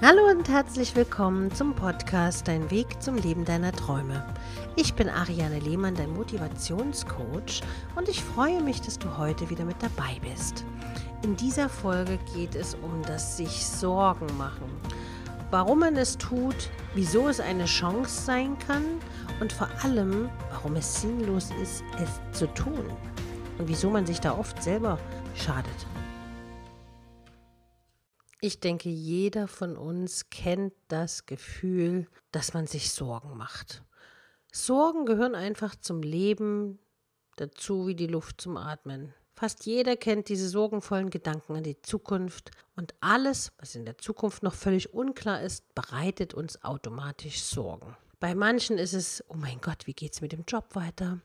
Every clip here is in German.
Hallo und herzlich willkommen zum Podcast Dein Weg zum Leben deiner Träume. Ich bin Ariane Lehmann, dein Motivationscoach und ich freue mich, dass du heute wieder mit dabei bist. In dieser Folge geht es um das sich Sorgen machen. Warum man es tut, wieso es eine Chance sein kann und vor allem, warum es sinnlos ist, es zu tun und wieso man sich da oft selber schadet. Ich denke, jeder von uns kennt das Gefühl, dass man sich Sorgen macht. Sorgen gehören einfach zum Leben dazu wie die Luft zum Atmen. Fast jeder kennt diese sorgenvollen Gedanken an die Zukunft und alles, was in der Zukunft noch völlig unklar ist, bereitet uns automatisch Sorgen. Bei manchen ist es, oh mein Gott, wie geht es mit dem Job weiter?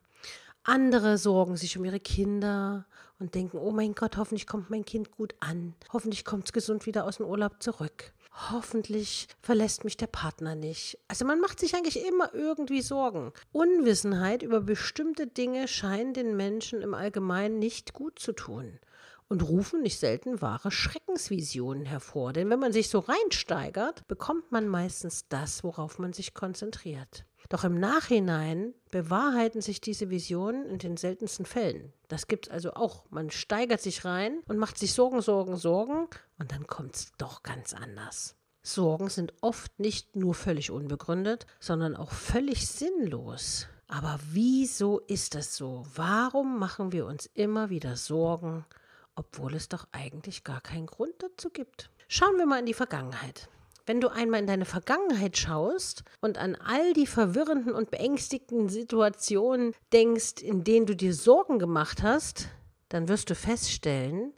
Andere sorgen sich um ihre Kinder und denken, oh mein Gott, hoffentlich kommt mein Kind gut an. Hoffentlich kommt es gesund wieder aus dem Urlaub zurück. Hoffentlich verlässt mich der Partner nicht. Also man macht sich eigentlich immer irgendwie Sorgen. Unwissenheit über bestimmte Dinge scheint den Menschen im Allgemeinen nicht gut zu tun und rufen nicht selten wahre Schreckensvisionen hervor. Denn wenn man sich so reinsteigert, bekommt man meistens das, worauf man sich konzentriert. Doch im Nachhinein bewahrheiten sich diese Visionen in den seltensten Fällen. Das gibt es also auch. Man steigert sich rein und macht sich Sorgen, Sorgen, Sorgen und dann kommt es doch ganz anders. Sorgen sind oft nicht nur völlig unbegründet, sondern auch völlig sinnlos. Aber wieso ist das so? Warum machen wir uns immer wieder Sorgen, obwohl es doch eigentlich gar keinen Grund dazu gibt? Schauen wir mal in die Vergangenheit. Wenn du einmal in deine Vergangenheit schaust und an all die verwirrenden und beängstigenden Situationen denkst, in denen du dir Sorgen gemacht hast, dann wirst du feststellen,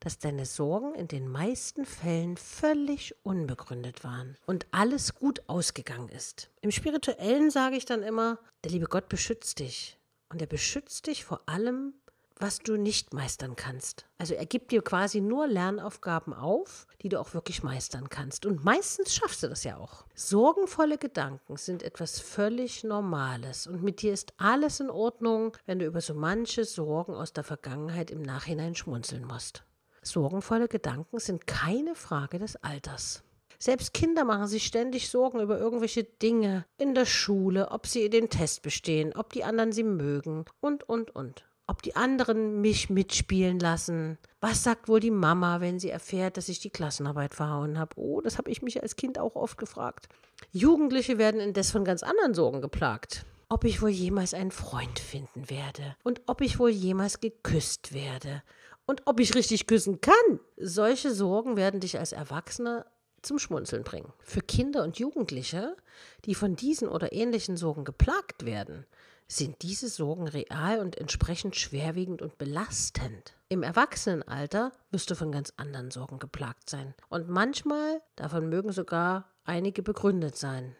dass deine Sorgen in den meisten Fällen völlig unbegründet waren und alles gut ausgegangen ist. Im spirituellen sage ich dann immer, der liebe Gott beschützt dich und er beschützt dich vor allem was du nicht meistern kannst. Also er gibt dir quasi nur Lernaufgaben auf, die du auch wirklich meistern kannst. Und meistens schaffst du das ja auch. Sorgenvolle Gedanken sind etwas völlig Normales. Und mit dir ist alles in Ordnung, wenn du über so manche Sorgen aus der Vergangenheit im Nachhinein schmunzeln musst. Sorgenvolle Gedanken sind keine Frage des Alters. Selbst Kinder machen sich ständig Sorgen über irgendwelche Dinge in der Schule, ob sie den Test bestehen, ob die anderen sie mögen und, und, und ob die anderen mich mitspielen lassen. Was sagt wohl die Mama, wenn sie erfährt, dass ich die Klassenarbeit verhauen habe? Oh, das habe ich mich als Kind auch oft gefragt. Jugendliche werden indes von ganz anderen Sorgen geplagt. Ob ich wohl jemals einen Freund finden werde und ob ich wohl jemals geküsst werde und ob ich richtig küssen kann. Solche Sorgen werden dich als Erwachsener zum Schmunzeln bringen. Für Kinder und Jugendliche, die von diesen oder ähnlichen Sorgen geplagt werden, sind diese Sorgen real und entsprechend schwerwiegend und belastend. Im Erwachsenenalter wirst du von ganz anderen Sorgen geplagt sein. Und manchmal, davon mögen sogar einige begründet sein.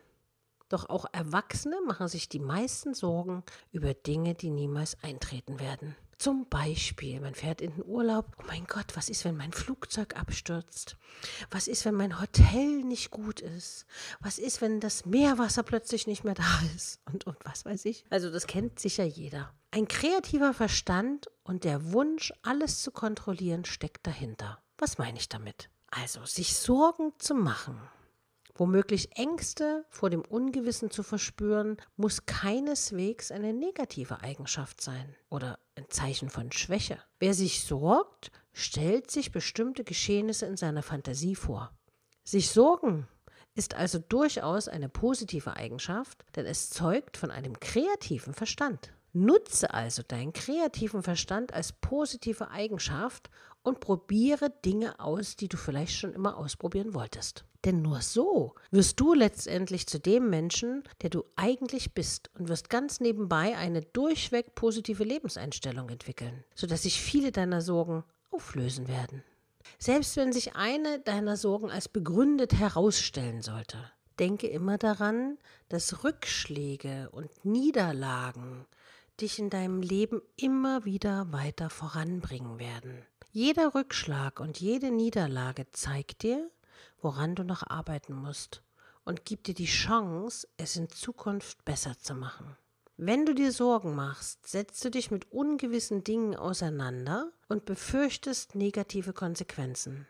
Doch auch Erwachsene machen sich die meisten Sorgen über Dinge, die niemals eintreten werden. Zum Beispiel, man fährt in den Urlaub. Oh mein Gott, was ist, wenn mein Flugzeug abstürzt? Was ist, wenn mein Hotel nicht gut ist? Was ist, wenn das Meerwasser plötzlich nicht mehr da ist? Und, und was weiß ich. Also das kennt sicher jeder. Ein kreativer Verstand und der Wunsch, alles zu kontrollieren, steckt dahinter. Was meine ich damit? Also, sich Sorgen zu machen Womöglich Ängste vor dem Ungewissen zu verspüren, muss keineswegs eine negative Eigenschaft sein oder ein Zeichen von Schwäche. Wer sich sorgt, stellt sich bestimmte Geschehnisse in seiner Fantasie vor. Sich sorgen ist also durchaus eine positive Eigenschaft, denn es zeugt von einem kreativen Verstand. Nutze also deinen kreativen Verstand als positive Eigenschaft und probiere Dinge aus, die du vielleicht schon immer ausprobieren wolltest. Denn nur so wirst du letztendlich zu dem Menschen, der du eigentlich bist und wirst ganz nebenbei eine durchweg positive Lebenseinstellung entwickeln, sodass sich viele deiner Sorgen auflösen werden. Selbst wenn sich eine deiner Sorgen als begründet herausstellen sollte, denke immer daran, dass Rückschläge und Niederlagen dich in deinem Leben immer wieder weiter voranbringen werden. Jeder Rückschlag und jede Niederlage zeigt dir, woran du noch arbeiten musst und gibt dir die Chance, es in Zukunft besser zu machen. Wenn du dir Sorgen machst, setzt du dich mit ungewissen Dingen auseinander und befürchtest negative Konsequenzen.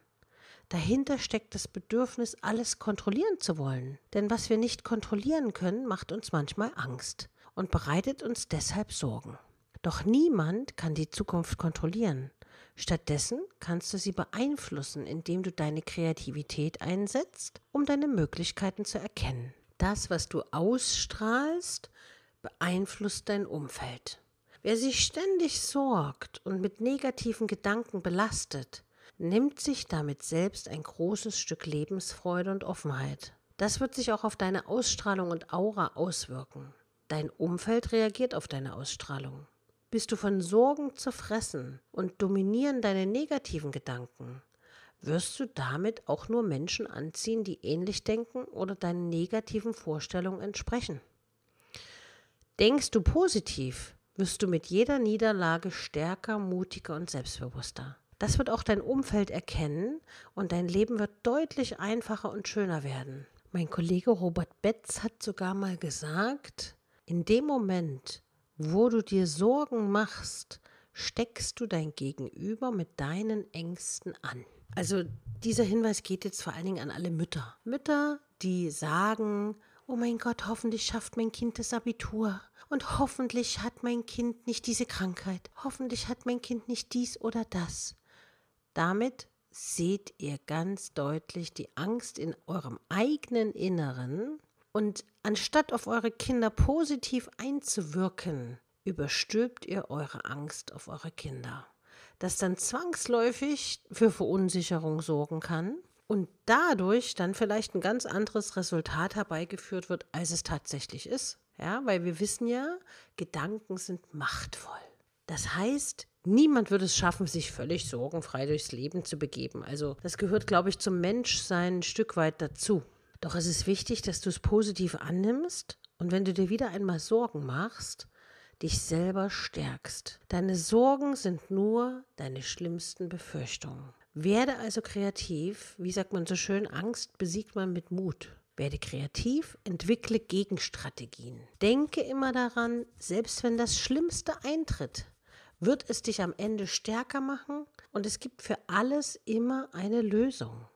Dahinter steckt das Bedürfnis, alles kontrollieren zu wollen. Denn was wir nicht kontrollieren können, macht uns manchmal Angst und bereitet uns deshalb Sorgen. Doch niemand kann die Zukunft kontrollieren. Stattdessen kannst du sie beeinflussen, indem du deine Kreativität einsetzt, um deine Möglichkeiten zu erkennen. Das, was du ausstrahlst, beeinflusst dein Umfeld. Wer sich ständig sorgt und mit negativen Gedanken belastet, nimmt sich damit selbst ein großes Stück Lebensfreude und Offenheit. Das wird sich auch auf deine Ausstrahlung und Aura auswirken. Dein Umfeld reagiert auf deine Ausstrahlung. Bist du von Sorgen zerfressen und dominieren deine negativen Gedanken, wirst du damit auch nur Menschen anziehen, die ähnlich denken oder deinen negativen Vorstellungen entsprechen. Denkst du positiv, wirst du mit jeder Niederlage stärker, mutiger und selbstbewusster. Das wird auch dein Umfeld erkennen und dein Leben wird deutlich einfacher und schöner werden. Mein Kollege Robert Betz hat sogar mal gesagt, in dem Moment, wo du dir Sorgen machst, steckst du dein Gegenüber mit deinen Ängsten an. Also dieser Hinweis geht jetzt vor allen Dingen an alle Mütter. Mütter, die sagen, oh mein Gott, hoffentlich schafft mein Kind das Abitur. Und hoffentlich hat mein Kind nicht diese Krankheit. Hoffentlich hat mein Kind nicht dies oder das. Damit seht ihr ganz deutlich die Angst in eurem eigenen Inneren und anstatt auf eure Kinder positiv einzuwirken, überstülpt ihr eure Angst auf eure Kinder, das dann zwangsläufig für Verunsicherung sorgen kann und dadurch dann vielleicht ein ganz anderes Resultat herbeigeführt wird, als es tatsächlich ist. Ja, weil wir wissen ja, Gedanken sind machtvoll. Das heißt, Niemand würde es schaffen, sich völlig sorgenfrei durchs Leben zu begeben. Also das gehört, glaube ich, zum Menschsein ein Stück weit dazu. Doch es ist wichtig, dass du es positiv annimmst und wenn du dir wieder einmal Sorgen machst, dich selber stärkst. Deine Sorgen sind nur deine schlimmsten Befürchtungen. Werde also kreativ. Wie sagt man so schön, Angst besiegt man mit Mut. Werde kreativ, entwickle Gegenstrategien. Denke immer daran, selbst wenn das Schlimmste eintritt, wird es dich am Ende stärker machen und es gibt für alles immer eine Lösung.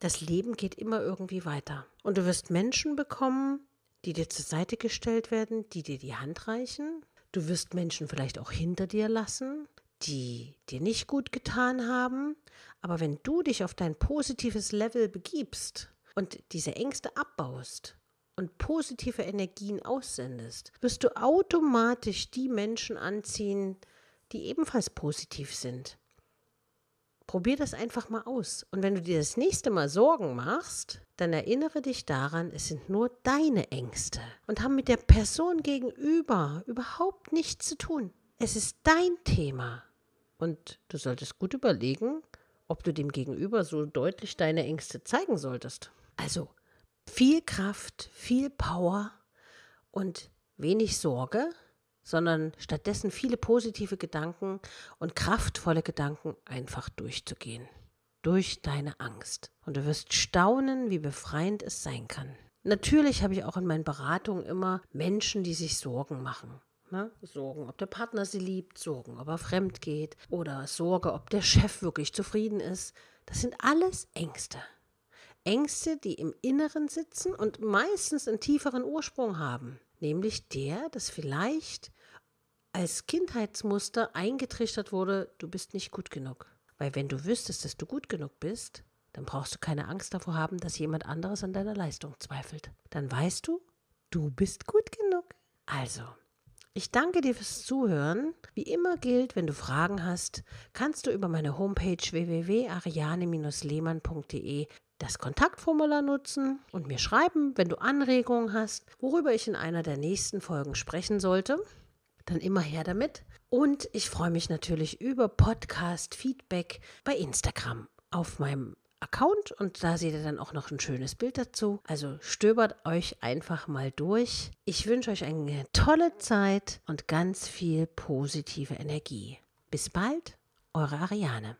Das Leben geht immer irgendwie weiter. Und du wirst Menschen bekommen, die dir zur Seite gestellt werden, die dir die Hand reichen. Du wirst Menschen vielleicht auch hinter dir lassen, die dir nicht gut getan haben. Aber wenn du dich auf dein positives Level begibst und diese Ängste abbaust, und positive Energien aussendest, wirst du automatisch die Menschen anziehen, die ebenfalls positiv sind. Probier das einfach mal aus. Und wenn du dir das nächste Mal Sorgen machst, dann erinnere dich daran, es sind nur deine Ängste und haben mit der Person gegenüber überhaupt nichts zu tun. Es ist dein Thema. Und du solltest gut überlegen, ob du dem Gegenüber so deutlich deine Ängste zeigen solltest. Also viel Kraft, viel Power und wenig Sorge, sondern stattdessen viele positive Gedanken und kraftvolle Gedanken einfach durchzugehen. Durch deine Angst. Und du wirst staunen, wie befreiend es sein kann. Natürlich habe ich auch in meinen Beratungen immer Menschen, die sich Sorgen machen. Ne? Sorgen, ob der Partner sie liebt, Sorgen, ob er fremd geht oder Sorge, ob der Chef wirklich zufrieden ist. Das sind alles Ängste. Ängste, die im Inneren sitzen und meistens einen tieferen Ursprung haben, nämlich der, dass vielleicht als Kindheitsmuster eingetrichtert wurde, du bist nicht gut genug. Weil wenn du wüsstest, dass du gut genug bist, dann brauchst du keine Angst davor haben, dass jemand anderes an deiner Leistung zweifelt. Dann weißt du, du bist gut genug. Also, ich danke dir fürs Zuhören. Wie immer gilt, wenn du Fragen hast, kannst du über meine Homepage www.ariane-lehmann.de das Kontaktformular nutzen und mir schreiben, wenn du Anregungen hast, worüber ich in einer der nächsten Folgen sprechen sollte. Dann immer her damit. Und ich freue mich natürlich über Podcast-Feedback bei Instagram auf meinem Account und da seht ihr dann auch noch ein schönes Bild dazu. Also stöbert euch einfach mal durch. Ich wünsche euch eine tolle Zeit und ganz viel positive Energie. Bis bald, eure Ariane.